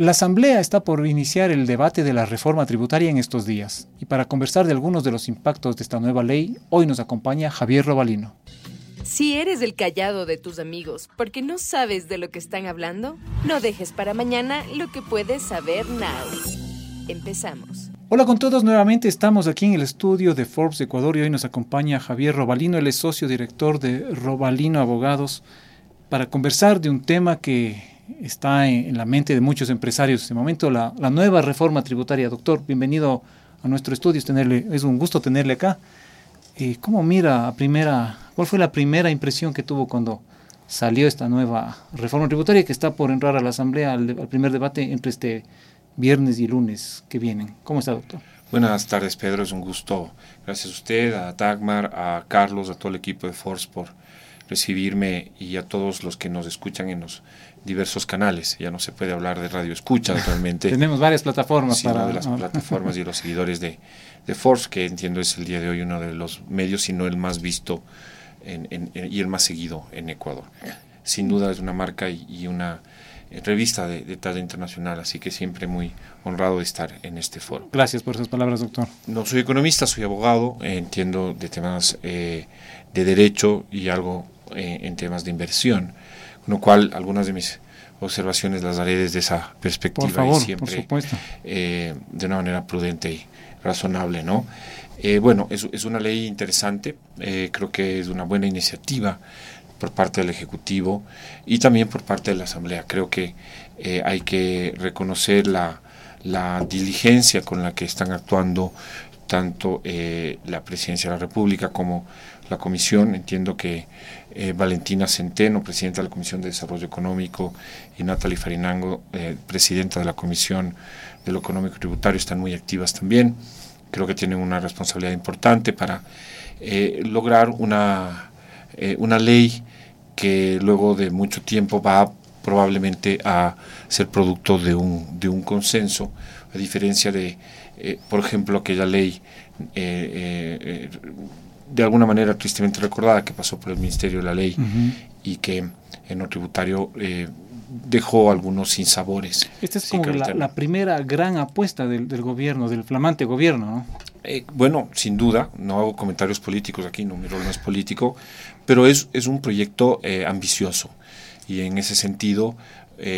La Asamblea está por iniciar el debate de la reforma tributaria en estos días y para conversar de algunos de los impactos de esta nueva ley, hoy nos acompaña Javier Robalino. Si eres el callado de tus amigos porque no sabes de lo que están hablando, no dejes para mañana lo que puedes saber now. Empezamos. Hola con todos, nuevamente estamos aquí en el estudio de Forbes Ecuador y hoy nos acompaña Javier Robalino, él es socio director de Robalino Abogados, para conversar de un tema que está en, la mente de muchos empresarios en este momento, la, nueva reforma tributaria. Doctor, bienvenido a nuestro estudio, es, tenerle, es un gusto tenerle acá. Eh, ¿Cómo mira a primera, cuál fue la primera impresión que tuvo cuando salió esta nueva reforma tributaria que está por entrar a la Asamblea al, primer debate entre este viernes y lunes que vienen? ¿Cómo está, doctor? Buenas tardes, Pedro. Es un gusto. Gracias a usted, a Dagmar, a Carlos, a todo el equipo de Force por recibirme y a todos los que nos escuchan en los diversos canales. Ya no se puede hablar de radio escucha realmente. Tenemos varias plataformas para de las plataformas y los seguidores de, de, Force, que entiendo es el día de hoy uno de los medios, si no el más visto y el más seguido en Ecuador. Sin duda es una marca y, una eh, revista de, de, talla internacional, así que siempre muy honrado de estar en este foro. Gracias por esas palabras, doctor. No soy economista, soy abogado, entiendo de temas eh, de derecho y algo eh, en temas de inversión con lo cual algunas de mis observaciones las haré desde esa perspectiva y siempre eh, de una manera prudente y razonable, ¿no? Eh, bueno, es, es, una ley interesante, eh, creo que es una buena iniciativa por parte del Ejecutivo y también por parte de la Asamblea. Creo que hay que reconocer la, diligencia con la que están actuando tanto la Presidencia de la República como la Comisión. Entiendo que eh, Valentina Centeno, presidenta de la Comisión de Desarrollo Económico, y Natalie Farinango, eh, presidenta de la Comisión de lo Económico y Tributario, están muy activas también. Creo que tienen una responsabilidad importante para eh, lograr una, una ley que luego de mucho tiempo va probablemente a ser producto de un, de un consenso, a diferencia de, por ejemplo, aquella ley de alguna manera tristemente recordada que pasó por el Ministerio de la Ley y que en lo tributario eh, dejó algunos sinsabores. Esta es como la, primera gran apuesta del, gobierno, del flamante gobierno, ¿no? Eh, bueno, sin duda, no hago comentarios políticos aquí, no, mi rol no es político, pero es, es un proyecto eh, ambicioso. Y en ese sentido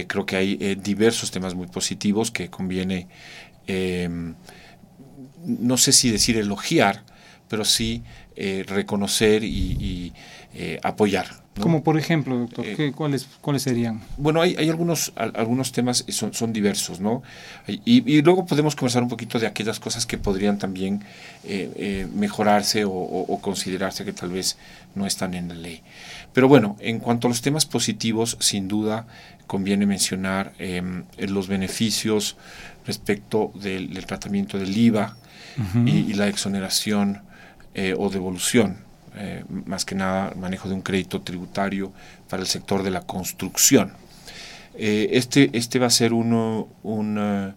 creo que hay diversos temas muy positivos que conviene, no sé si decir elogiar, pero sí eh, reconocer y, eh, apoyar. Como por ejemplo, doctor, eh, ¿cuáles, ¿cuáles serían? Bueno, hay, hay algunos, algunos temas, son, son diversos, ¿no? Y, luego podemos conversar un poquito de aquellas cosas que podrían también mejorarse o, considerarse que tal vez no están en la ley. Pero bueno, en cuanto a los temas positivos, sin duda conviene mencionar em, los beneficios respecto del, tratamiento del IVA y, la exoneración eh, o devolución, eh, más que nada manejo de un crédito tributario para el sector de la construcción. Eh, este, este va a ser uno, un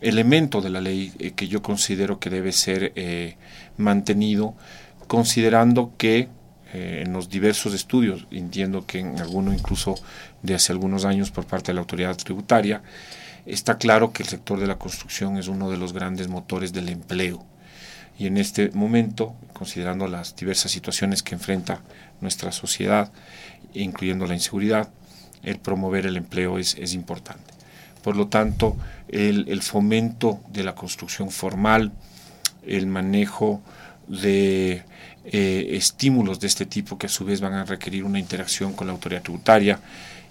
elemento de la ley que yo considero que debe ser mantenido, considerando que en los diversos estudios, entiendo que en alguno incluso de hace algunos años por parte de la autoridad tributaria, está claro que el sector de la construcción es uno de los grandes motores del empleo y en este momento, considerando las diversas situaciones que enfrenta nuestra sociedad, incluyendo la inseguridad, el promover el empleo es, es importante. Por lo tanto, el, fomento de la construcción formal, el manejo de eh, estímulos de este tipo que a su vez van a requerir una interacción con la autoridad tributaria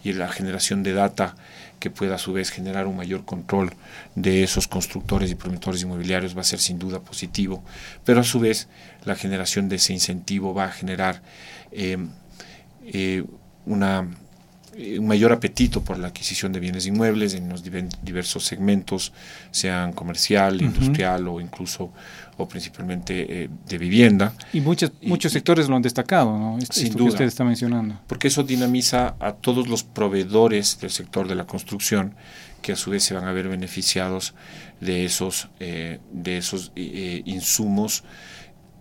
y la generación de data que pueda a su vez generar un mayor control de esos constructores y promotores inmobiliarios va a ser sin duda positivo, pero a su vez la generación de ese incentivo va a generar eh, eh, una un mayor apetito por la adquisición de bienes inmuebles en los diversos segmentos, sean comercial, industrial o incluso o principalmente eh, de vivienda. Y muchos, muchos sectores lo han destacado, ¿no? Esto, que usted está mencionando. Porque eso dinamiza a todos los proveedores del sector de la construcción que a su vez se van a ver beneficiados de esos, eh, de esos eh, insumos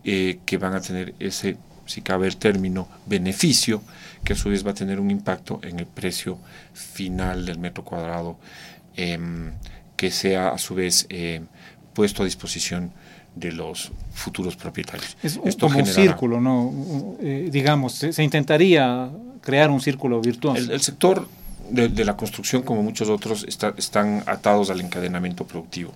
que van a tener ese si cabe el término, beneficio, que a su vez va a tener un impacto en el precio final del metro cuadrado, em, que sea a su vez em, puesto a disposición de los futuros propietarios. Es como un círculo, ¿no? Eh, digamos, se, intentaría crear un círculo virtuoso. El, sector de, la construcción, como muchos otros, están atados al encadenamiento productivo.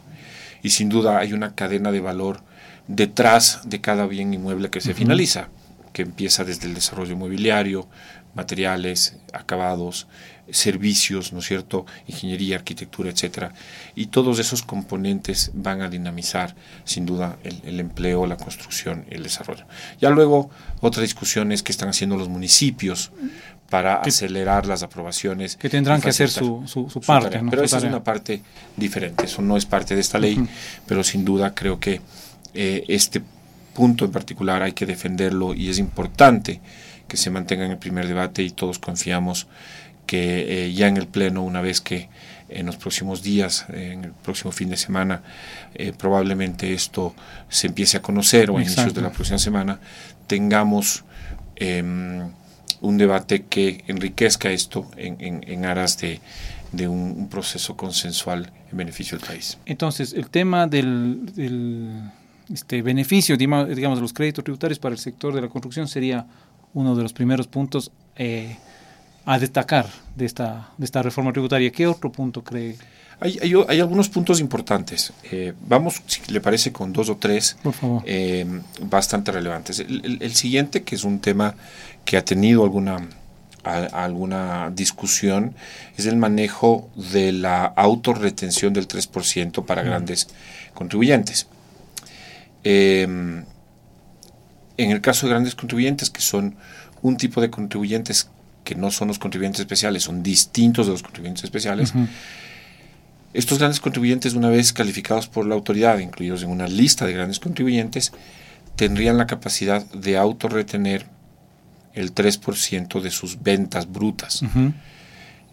Y sin duda hay una cadena de valor detrás de cada bien inmueble que se finaliza, que empieza desde el desarrollo inmobiliario, materiales, acabados, servicios, ¿no es cierto?, ingeniería, arquitectura, etcétera. Y todos esos componentes van a dinamizar, sin duda, el, empleo, la construcción y el desarrollo. Ya luego, otra discusión es que están haciendo los municipios para acelerar las aprobaciones. Que tendrán que hacer su, su, parte. Pero esa es una parte diferente, eso no es parte de esta ley, pero sin duda creo que eh, este punto en particular hay que defenderlo y es importante que se mantenga en el primer debate y todos confiamos que eh, ya en el Pleno, una vez que en los próximos días, en el próximo fin de semana, eh, probablemente esto se empiece a conocer o a inicios de la próxima semana, tengamos em, un debate que enriquezca esto en, aras de, un, proceso consensual en beneficio del país. Entonces, el tema del, este beneficio, digamos, de los créditos tributarios para el sector de la construcción sería uno de los primeros puntos eh, a destacar de esta, de esta reforma tributaria. ¿Qué otro punto cree? Hay, hay, algunos puntos importantes. Eh, vamos, si le parece, con dos o tres eh, bastante relevantes. El, siguiente, que es un tema que ha tenido alguna, alguna discusión, es el manejo de la autorretención del 3% para grandes contribuyentes. En el caso de grandes contribuyentes, que son un tipo de contribuyentes que no son los contribuyentes especiales, son distintos de los contribuyentes especiales. Estos grandes contribuyentes, una vez calificados por la autoridad, incluidos en una lista de grandes contribuyentes, tendrían la capacidad de autorretener el 3% de sus ventas brutas,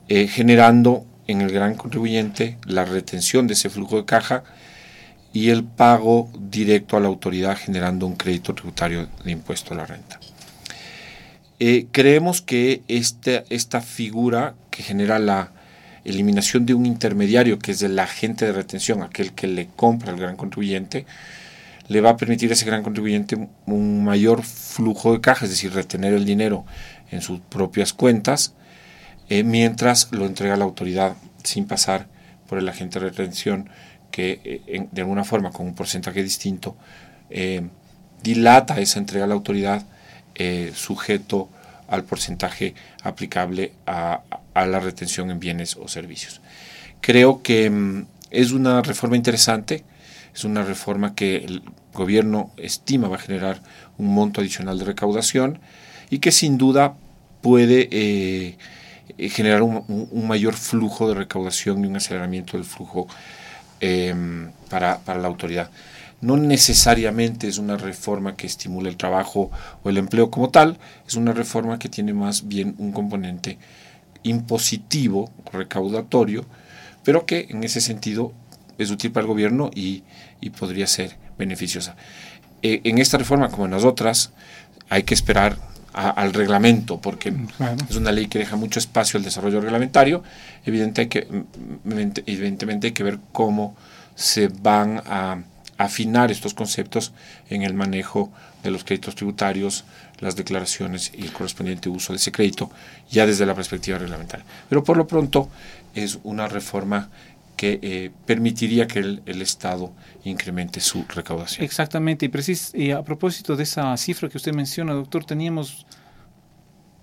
eh, generando en el gran contribuyente la retención de ese flujo de caja y el pago directo a la autoridad generando un crédito tributario de impuesto a la renta. Eh, creemos que esta, esta figura que genera la eliminación de un intermediario, que es el agente de retención, aquel que le compra al gran contribuyente, le va a permitir a ese gran contribuyente un mayor flujo de caja, es decir, retener el dinero en sus propias cuentas, eh, mientras lo entrega a la autoridad sin pasar por el agente de retención, que eh, de alguna forma, con un porcentaje distinto, dilata esa entrega a la autoridad eh, sujeto al porcentaje aplicable a, la retención en bienes o servicios. Creo que mm, es una reforma interesante, es una reforma que el gobierno estima va a generar un monto adicional de recaudación y que sin duda puede eh, generar un, mayor flujo de recaudación y un aceleramiento del flujo em, para, para la autoridad no necesariamente es una reforma que estimule el trabajo o el empleo como tal, es una reforma que tiene más bien un componente impositivo, recaudatorio, pero que en ese sentido es útil para el gobierno y, podría ser beneficiosa. Eh, en esta reforma, como en las otras, hay que esperar al reglamento, porque es una ley que deja mucho espacio al desarrollo reglamentario. Evidente evidentemente hay que ver cómo se van a afinar estos conceptos en el manejo de los créditos tributarios, las declaraciones y el correspondiente uso de ese crédito, ya desde la perspectiva reglamentaria. Pero por lo pronto es una reforma que eh, permitiría que el, Estado incremente su recaudación. Exactamente, y, precis y a propósito de esa cifra que usted menciona, doctor, teníamos,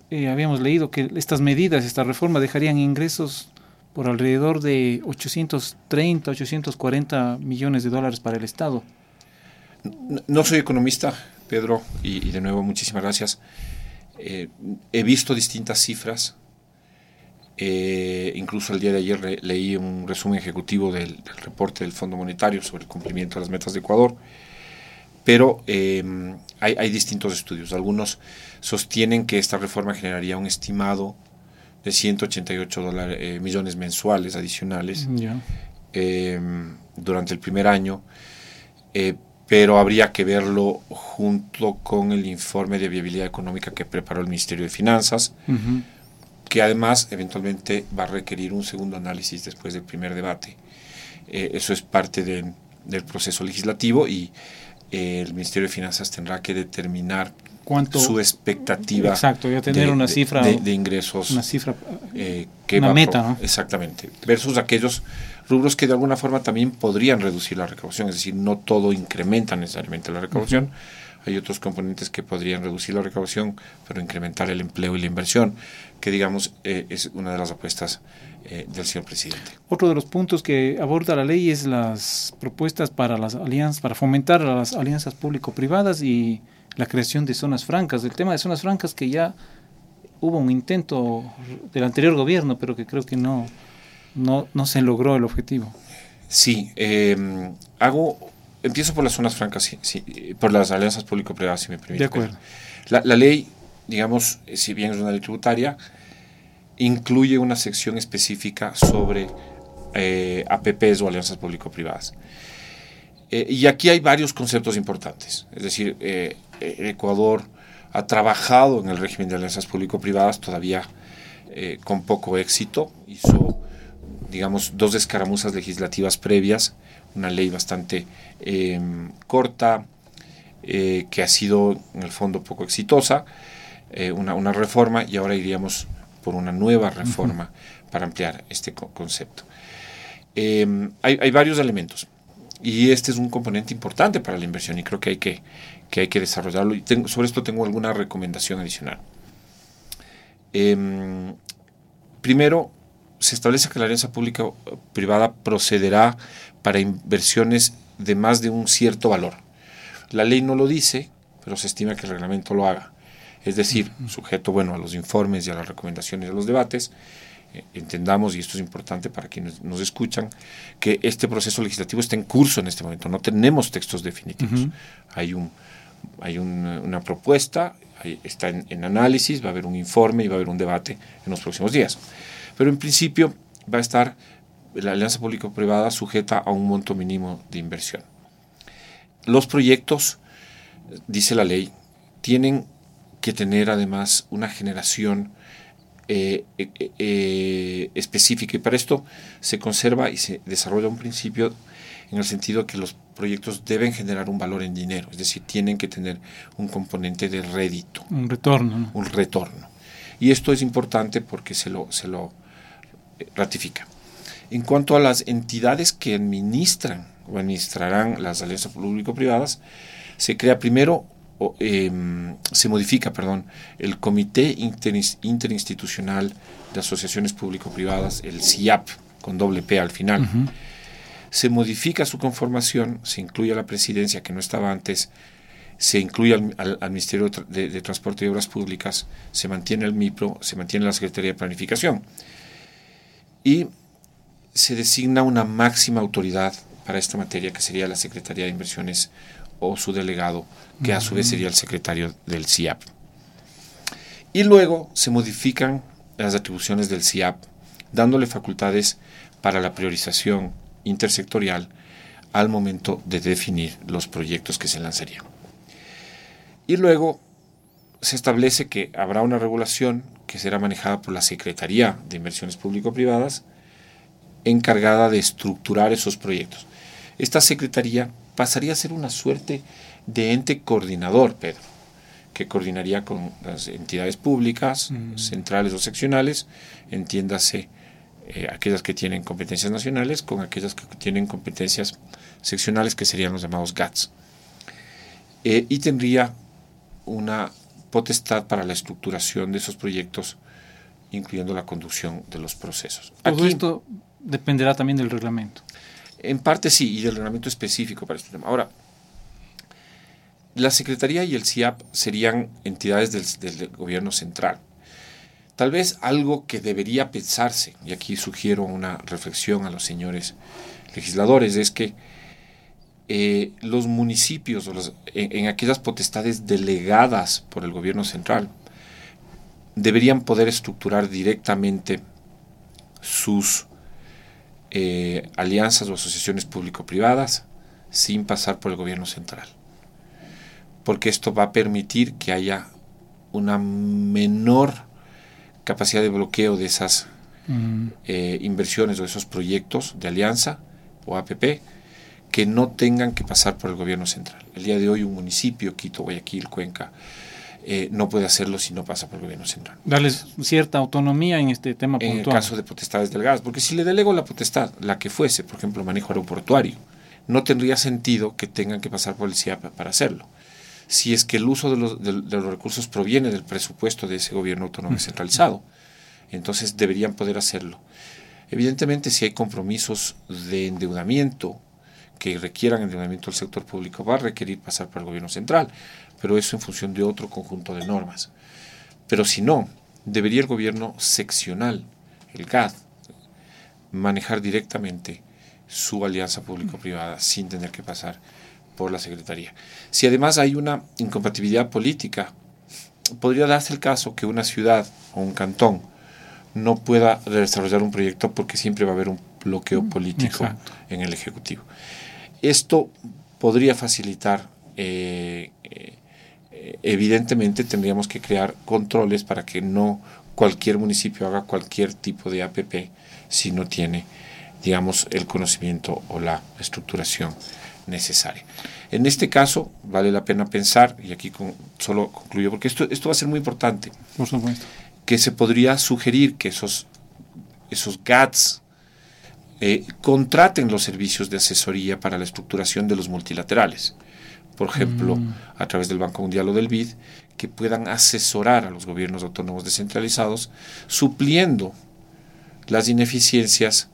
eh, habíamos leído que estas medidas, esta reforma dejarían ingresos por alrededor de 830, 840 millones de dólares para el Estado. No, soy economista, Pedro, y, de nuevo muchísimas gracias. Eh, he visto distintas cifras. Eh, incluso el día de ayer leí un resumen ejecutivo del, reporte del Fondo Monetario sobre el cumplimiento de las metas de Ecuador. Pero em, hay, hay distintos estudios. Algunos sostienen que esta reforma generaría un estimado de 188 dólares, eh, millones mensuales adicionales eh, durante el primer año. Eh, pero habría que verlo junto con el informe de viabilidad económica que preparó el Ministerio de Finanzas, que además eventualmente va a requerir un segundo análisis después del primer debate. Eh, eso es parte del proceso legislativo y eh, el Ministerio de Finanzas tendrá que determinar ¿Cuánto, su expectativa exacto, a tener de, una cifra, de, ingresos. Una cifra, eh, que una meta, ¿no? Exactamente. Versus aquellos rubros que de alguna forma también podrían reducir la recaudación, es decir, no todo incrementa necesariamente la recaudación. Hay otros componentes que podrían reducir la recaudación, pero incrementar el empleo y la inversión, que digamos eh, es una de las apuestas eh, del señor presidente. Otro de los puntos que aborda la ley es las propuestas para las alianzas, para fomentar las alianzas público-privadas y la creación de zonas francas. El tema de zonas francas que ya hubo un intento del anterior gobierno, pero que creo que no, no, no se logró el objetivo. Sí, eh, hago, empiezo por las zonas francas, sí, por las alianzas público-privadas, si me permite. De acuerdo. La, la, ley, digamos, si bien es una ley tributaria, incluye una sección específica sobre eh, APPs o alianzas público-privadas. Eh, y aquí hay varios conceptos importantes. Es decir, eh, Ecuador ha trabajado en el régimen de alianzas público-privadas todavía eh, con poco éxito. Hizo, digamos, dos escaramuzas legislativas previas, una ley bastante em, corta, eh, que ha sido en el fondo poco exitosa, eh, una, una, reforma y ahora iríamos por una nueva reforma uh -huh. para ampliar este co concepto. Em, hay, hay varios elementos y este es un componente importante para la inversión y creo que hay que, que, hay que desarrollarlo y tengo, sobre esto tengo alguna recomendación adicional. Eh, primero, se establece que la alianza pública-privada procederá para inversiones de más de un cierto valor. La ley no lo dice, pero se estima que el reglamento lo haga. Es decir, sujeto bueno a los informes y a las recomendaciones de los debates, entendamos, y esto es importante para quienes nos escuchan, que este proceso legislativo está en curso en este momento, no tenemos textos definitivos. Uh -huh. Hay, un, hay un, una propuesta, hay, está en, en, análisis, va a haber un informe y va a haber un debate en los próximos días. Pero en principio va a estar la alianza público-privada sujeta a un monto mínimo de inversión. Los proyectos, dice la ley, tienen que tener además una generación eh, eh, eh, específica y para esto se conserva y se desarrolla un principio en el sentido que los proyectos deben generar un valor en dinero, es decir, tienen que tener un componente de rédito. Un retorno. ¿no? Un retorno. Y esto es importante porque se lo, se lo ratifica. En cuanto a las entidades que administran o administrarán las alianzas público-privadas, se crea primero o, eh, se modifica, perdón, el Comité Interinstitucional de Asociaciones Público-Privadas, el CIAP, con doble P al final. Uh -huh. Se modifica su conformación, se incluye a la presidencia, que no estaba antes, se incluye al, al, al Ministerio de, de, Transporte y Obras Públicas, se mantiene el MIPRO, se mantiene la Secretaría de Planificación. Y se designa una máxima autoridad para esta materia, que sería la Secretaría de Inversiones o su delegado, que a su vez sería el secretario del CIAP. Y luego se modifican las atribuciones del CIAP, dándole facultades para la priorización intersectorial al momento de definir los proyectos que se lanzarían. Y luego se establece que habrá una regulación que será manejada por la Secretaría de Inversiones Público-Privadas, encargada de estructurar esos proyectos. Esta Secretaría pasaría a ser una suerte de ente coordinador, Pedro, que coordinaría con las entidades públicas, mm. centrales o seccionales, entiéndase eh, aquellas que tienen competencias nacionales con aquellas que tienen competencias seccionales, que serían los llamados GATS. Eh, y tendría una potestad para la estructuración de esos proyectos, incluyendo la conducción de los procesos. Todo Aquí, esto dependerá también del reglamento. En parte sí, y del reglamento específico para este tema. Ahora, la Secretaría y el CIAP serían entidades del, del, gobierno central. Tal vez algo que debería pensarse, y aquí sugiero una reflexión a los señores legisladores, es que eh, los municipios o los, en, en, aquellas potestades delegadas por el gobierno central deberían poder estructurar directamente sus eh, alianzas o asociaciones público-privadas sin pasar por el gobierno central. Porque esto va a permitir que haya una menor capacidad de bloqueo de esas eh, inversiones o esos proyectos de alianza o APP que no tengan que pasar por el gobierno central. El día de hoy un municipio, Quito, Guayaquil, Cuenca, eh, no puede hacerlo si no pasa por el gobierno central. Darles cierta autonomía en este tema puntual. En el caso de potestades del gas, porque si le delego la potestad, la que fuese, por ejemplo, manejo aeroportuario, no tendría sentido que tengan que pasar por el CIAP para hacerlo. Si es que el uso de los, de los recursos proviene del presupuesto de ese gobierno autónomo centralizado entonces deberían poder hacerlo. Evidentemente, si hay compromisos de endeudamiento que requieran endeudamiento del sector público, va a requerir pasar por el gobierno central, pero eso en función de otro conjunto de normas. Pero si no, debería el gobierno seccional, el GAD, manejar directamente su alianza público-privada sin tener que pasar por la Secretaría. Si además hay una incompatibilidad política, podría darse el caso que una ciudad o un cantón no pueda desarrollar un proyecto porque siempre va a haber un bloqueo mm, político en el Ejecutivo. Esto podría facilitar, eh, eh, evidentemente tendríamos que crear controles para que no cualquier municipio haga cualquier tipo de APP si no tiene, digamos, el conocimiento o la estructuración necesaria. En este caso, vale la pena pensar, y aquí solo concluyo, porque esto, esto va a ser muy importante. Por supuesto que se podría sugerir que esos, esos GATS eh, contraten los servicios de asesoría para la estructuración de los multilaterales. Por ejemplo, mm. a través del Banco Mundial o del BID, que puedan asesorar a los gobiernos autónomos descentralizados, supliendo las ineficiencias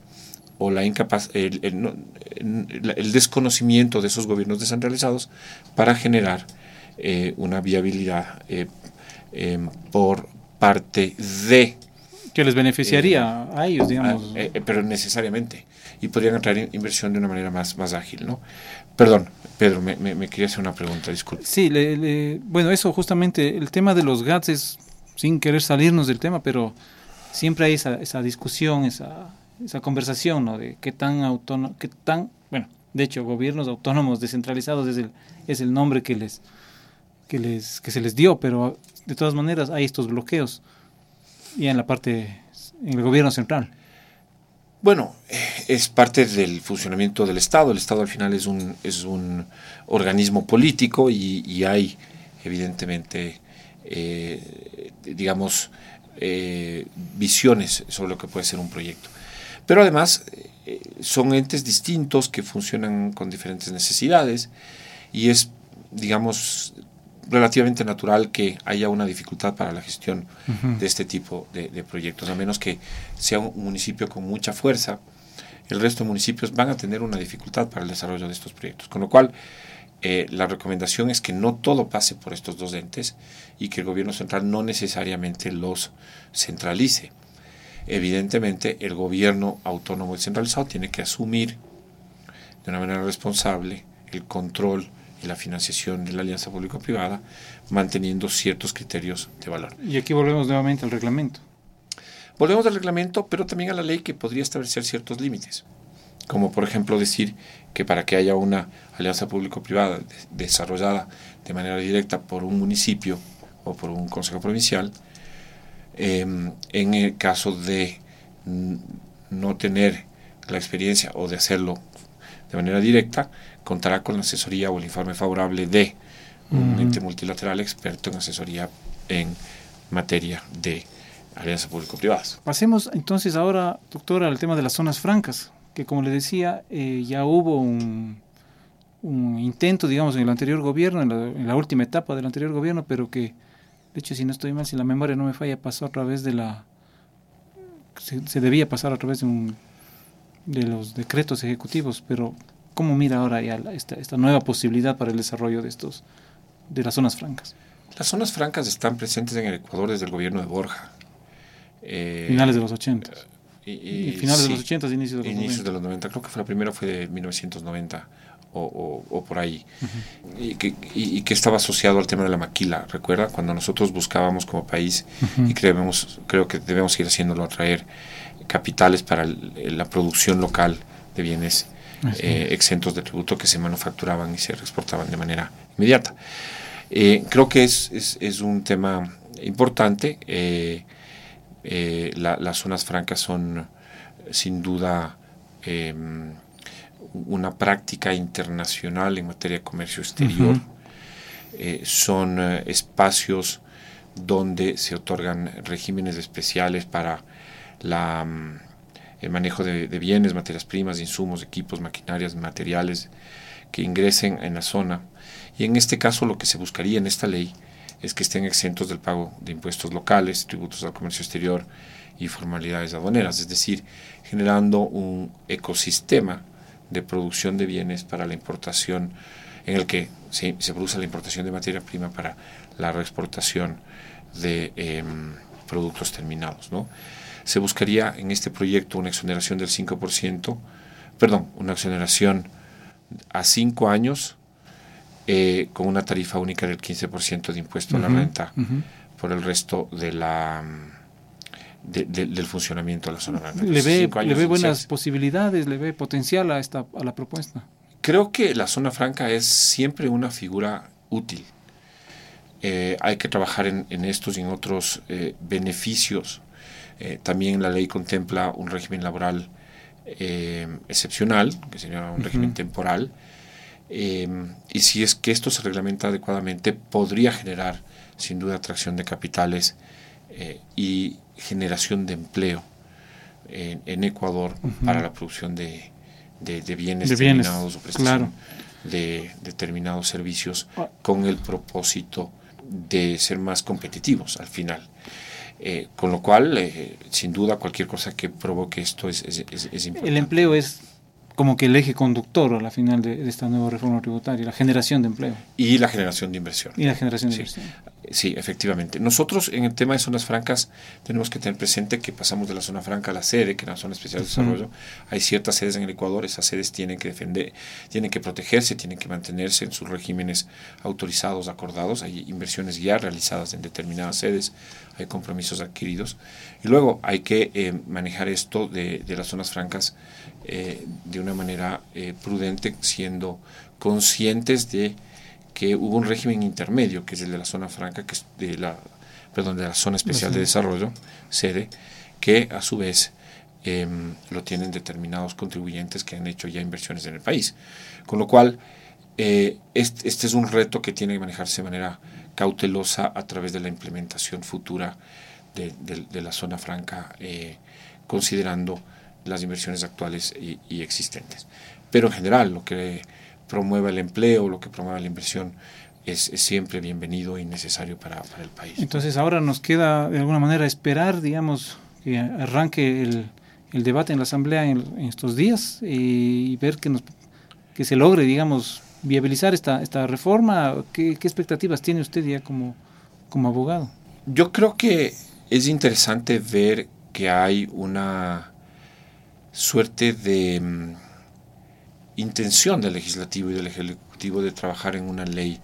o la incapaz el, el, desconocimiento de esos gobiernos descentralizados para generar eh, una viabilidad eh, por parte de... Que les beneficiaría eh, a ellos, digamos. Eh, eh, pero necesariamente. Y podrían atraer inversión de una manera más, más ágil, ¿no? Perdón, Pedro, me, me, quería hacer una pregunta, disculpe. Sí, bueno, eso justamente, el tema de los GATS es, sin querer salirnos del tema, pero siempre hay esa, esa discusión, esa, esa conversación, ¿no? De qué tan autónomo, qué tan, bueno, de hecho, gobiernos autónomos descentralizados es el, es el nombre que les, que les, que se les dio, pero de todas maneras hay estos bloqueos y en la parte, en el gobierno central. Bueno, eh, es parte del funcionamiento del Estado. El Estado al final es un, es un organismo político y, hay, evidentemente, eh, digamos, eh, visiones sobre lo que puede ser un proyecto. Pero además son entes distintos que funcionan con diferentes necesidades y es, digamos, relativamente natural que haya una dificultad para la gestión de este tipo de, proyectos, a menos que sea un municipio con mucha fuerza, el resto de municipios van a tener una dificultad para el desarrollo de estos proyectos. Con lo cual, eh, la recomendación es que no todo pase por estos dos entes y que el gobierno central no necesariamente los centralice. Evidentemente, el gobierno autónomo descentralizado tiene que asumir de una manera responsable el control y la financiación de la alianza público-privada, manteniendo ciertos criterios de valor. Y aquí volvemos nuevamente al reglamento. Volvemos al reglamento, pero también a la ley que podría establecer ciertos límites, como por ejemplo decir que para que haya una alianza público-privada desarrollada de manera directa por un municipio o por un consejo provincial, em, en el caso de no tener la experiencia o de hacerlo de manera directa, contará con la asesoría o el informe favorable de un ente multilateral experto en asesoría en materia de alianzas público-privadas. Pasemos entonces ahora, doctora, al tema de las zonas francas, que como le decía, eh, ya hubo un, un, intento, digamos, en el anterior gobierno, en la, última etapa del anterior gobierno, pero que, de hecho, si no estoy mal, si la memoria no me falla, pasó a través de la... Se, se debía pasar a través de un de los decretos ejecutivos, pero ¿cómo mira ahora ya esta, esta nueva posibilidad para el desarrollo de estos de las zonas francas? Las zonas francas están presentes en el Ecuador desde el gobierno de Borja. Eh, finales de los 80. Y, finales de los 80, inicios de los inicios 90. de los 90. Creo que fue la primera fue de 1990 o, o, por ahí. y, que, y, que, estaba asociado al tema de la maquila. ¿Recuerda? Cuando nosotros buscábamos como país, y creemos, creo que debemos ir haciéndolo, atraer capitales para la producción local de bienes eh, exentos de tributo que se manufacturaban y se exportaban de manera inmediata. Eh, creo que es, es, un tema importante. Eh, las zonas francas son sin duda em, una práctica internacional en materia de comercio exterior. son espacios donde se otorgan regímenes especiales para la mm, el manejo de, bienes, materias primas, insumos, equipos, maquinarias, materiales que ingresen en la zona. Y en este caso lo que se buscaría en esta ley es que estén exentos del pago de impuestos locales, tributos al comercio exterior y formalidades aduaneras, es decir, generando un ecosistema de producción de bienes para la importación, en el que se, produce la importación de materia prima para la reexportación de em, productos terminados. ¿no? Se buscaría en este proyecto una exoneración del 5%, perdón, una exoneración a 5 años eh, con una tarifa única del 15% de impuesto a la renta por el resto de la del funcionamiento de la zona ¿Le ve, ¿le ve buenas posibilidades, le ve potencial a, esta, a la propuesta? Creo que la zona franca es siempre una figura útil. Eh, hay que trabajar en, estos y en otros eh, beneficios eh, también la ley contempla un régimen laboral eh, excepcional, que sería un régimen temporal, eh, y si es que esto se reglamenta adecuadamente, podría generar sin duda atracción de capitales y generación de empleo en, Ecuador para la producción de, bienes determinados o prestación de determinados servicios ah. con el propósito de ser más competitivos al final. Eh, con lo cual, eh, sin duda, cualquier cosa que provoque esto es, es, es, importante. El empleo es como que el eje conductor a la final de, esta nueva reforma tributaria, la generación de empleo. Y la generación de inversión. Y la generación de inversión. Sí, efectivamente. Nosotros en el tema de zonas francas tenemos que tener presente que pasamos de la zona franca a la sede, que es la zona especial de desarrollo. Hay ciertas sedes en el Ecuador, esas sedes tienen que defender, tienen que protegerse, tienen que mantenerse en sus regímenes autorizados, acordados. Hay inversiones ya realizadas en determinadas sedes, hay compromisos adquiridos. Y luego hay que eh, manejar esto de, de, las zonas francas eh, de una manera eh, prudente, siendo conscientes de que hubo un régimen intermedio, que es el de la zona franca, que es de la, perdón, de la zona especial de desarrollo, sede, que a su vez em, lo tienen determinados contribuyentes que han hecho ya inversiones en el país. Con lo cual, eh, este, este, es un reto que tiene que manejarse de manera cautelosa a través de la implementación futura de, de, la zona franca, eh, considerando las inversiones actuales y, y existentes. Pero en general, lo que promueva el empleo, lo que promueva la inversión, es, siempre bienvenido y necesario para, el país. Entonces ahora nos queda de alguna manera esperar, digamos, que arranque el, debate en la Asamblea en, estos días y ver que, nos, que se logre, digamos, viabilizar esta, esta reforma. ¿Qué, expectativas tiene usted ya como, como abogado? Yo creo que es interesante ver que hay una suerte de mm, intención del legislativo y del ejecutivo de trabajar en una ley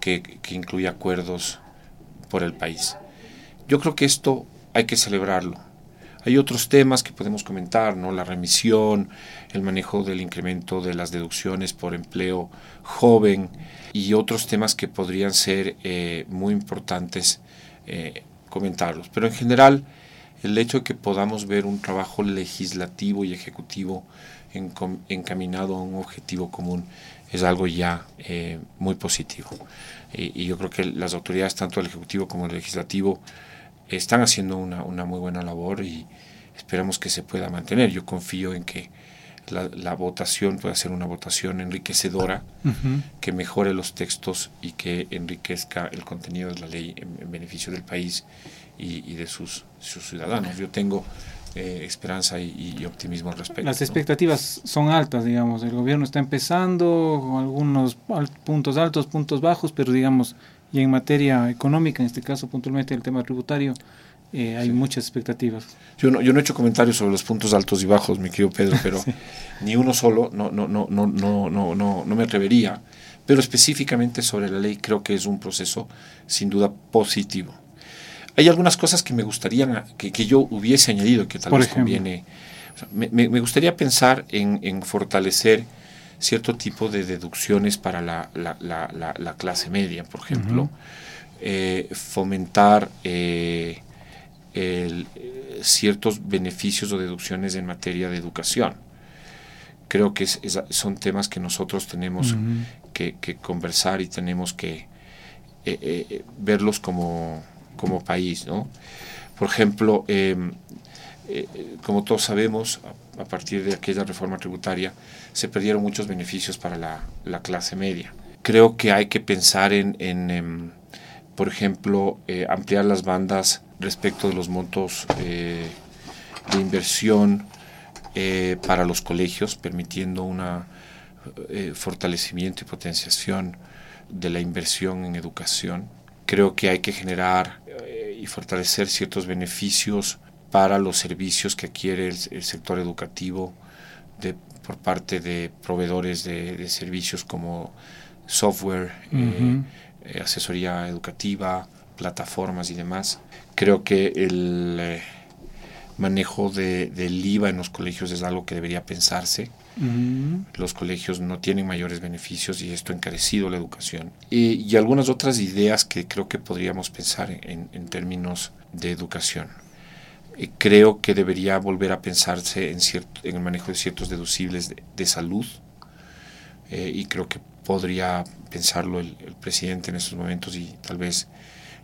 que, que incluya acuerdos por el país. Yo creo que esto hay que celebrarlo. Hay otros temas que podemos comentar, ¿no? La remisión, el manejo del incremento de las deducciones por empleo joven y otros temas que podrían ser eh, muy importantes eh, comentarlos. Pero en general, el hecho de que podamos ver un trabajo legislativo y ejecutivo encaminado a un objetivo común es algo ya eh, muy positivo. Y, yo creo que las autoridades, tanto el Ejecutivo como el Legislativo, están haciendo una, una muy buena labor y esperamos que se pueda mantener. Yo confío en que la, votación pueda ser una votación enriquecedora, que mejore los textos y que enriquezca el contenido de la ley en, beneficio del país y, de sus, sus ciudadanos. Yo tengo eh, esperanza y, optimismo al respecto. Las expectativas son altas, digamos. El gobierno está empezando con algunos puntos altos, puntos bajos, pero digamos, y en materia económica, en este caso puntualmente el tema tributario, eh, hay muchas expectativas. Yo no, yo no he hecho comentarios sobre los puntos altos y bajos, mi querido Pedro, pero ni uno solo, no, no, no, no, no, no, no, no me atrevería. Pero específicamente sobre la ley creo que es un proceso sin duda positivo. Hay algunas cosas que me gustaría que, que yo hubiese añadido que tal vez conviene. Me, gustaría pensar en, fortalecer cierto tipo de deducciones para la, clase media, por ejemplo, eh, fomentar eh, ciertos beneficios o deducciones en materia de educación. Creo que son temas que nosotros tenemos que, conversar y tenemos que eh, verlos como, como país. ¿no? Por ejemplo, em, eh, como todos sabemos, a, partir de aquella reforma tributaria se perdieron muchos beneficios para la, clase media. Creo que hay que pensar en, em, por ejemplo, eh, ampliar las bandas respecto de los montos eh, de inversión para los colegios, permitiendo un fortalecimiento y potenciación de la inversión en educación. Creo que hay que generar y fortalecer ciertos beneficios para los servicios que adquiere el, sector educativo de, por parte de proveedores de, servicios como software, eh, eh, asesoría educativa, plataformas y demás. Creo que el eh, manejo del IVA en los colegios es algo que debería pensarse. Los colegios no tienen mayores beneficios y esto ha encarecido la educación. Y, algunas otras ideas que creo que podríamos pensar en términos de educación. Eh, creo que debería volver a pensarse en, cierto, en el manejo de ciertos deducibles de, salud eh, y creo que podría pensarlo el, presidente en estos momentos y tal vez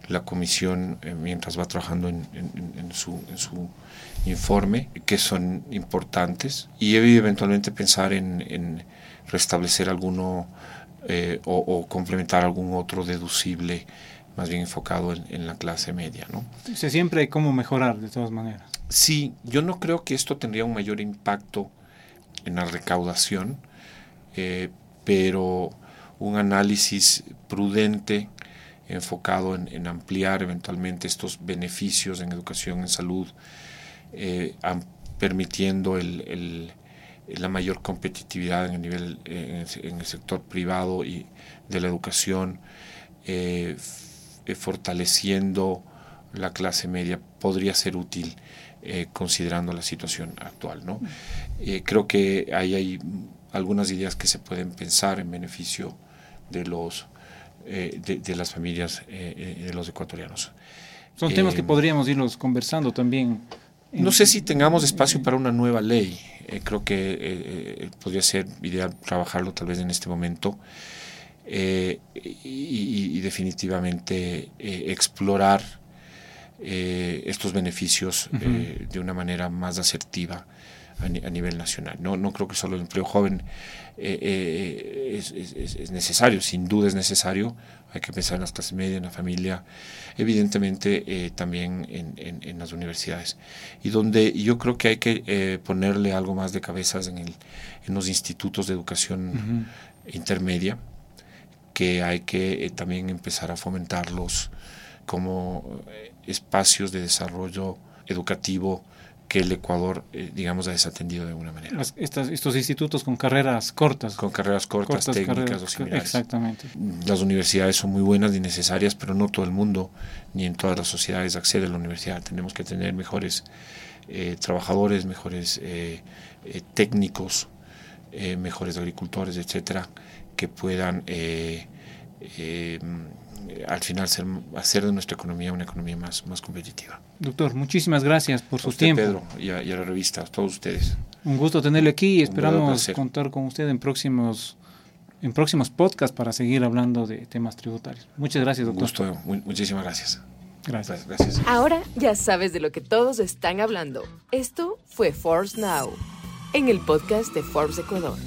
la comisión eh, mientras va trabajando en, su, informe, que son importantes, y eventualmente pensar en, restablecer alguno o, o, complementar algún otro deducible más bien enfocado en, la clase media. ¿no? O siempre hay cómo mejorar de todas maneras. Sí, yo no creo que esto tendría un mayor impacto en la recaudación, eh, pero un análisis prudente enfocado en, ampliar eventualmente estos beneficios en educación, en salud, eh, permitiendo el, la mayor competitividad en el nivel en el, sector privado y de la educación, eh, fortaleciendo la clase media podría ser útil eh, considerando la situación actual. ¿no? Eh, creo que ahí hay algunas ideas que se pueden pensar en beneficio de, los, de, las familias de los ecuatorianos. Son temas que podríamos irnos conversando también. No sé si tengamos espacio para una nueva ley. creo que podría ser ideal trabajarlo tal vez en este momento. Eh, y, definitivamente eh, explorar eh, estos beneficios de una manera más asertiva a, nivel nacional. No, no creo que solo el empleo joven es, es, necesario, sin duda es necesario, hay que pensar en las clases medias, en la familia, evidentemente también en, en, las universidades. Y donde yo creo que hay que ponerle algo más de cabezas en, el, en los institutos de educación intermedia, que hay que eh, también empezar a fomentarlos como eh, espacios de desarrollo educativo que el Ecuador, eh, digamos, ha desatendido de alguna manera. estos institutos con carreras cortas. Con carreras cortas, técnicas o similares. Exactamente. Las universidades son muy buenas y necesarias, pero no todo el mundo, ni en todas las sociedades accede a la universidad. Tenemos que tener mejores trabajadores, mejores técnicos, mejores agricultores, etcétera, que puedan eh, eh, al final hacer de nuestra economía una economía más, más competitiva. Doctor, muchísimas gracias por su tiempo. Pedro, y a, la revista, a todos ustedes. Un gusto tenerle aquí y esperamos contar con usted en próximos en próximos podcasts para seguir hablando de temas tributarios. Muchas gracias, doctor. Un gusto, muchísimas gracias. Gracias. Gracias. Ahora ya sabes de lo que todos están hablando. Esto fue Forbes Now, en el podcast de Forbes Ecuador.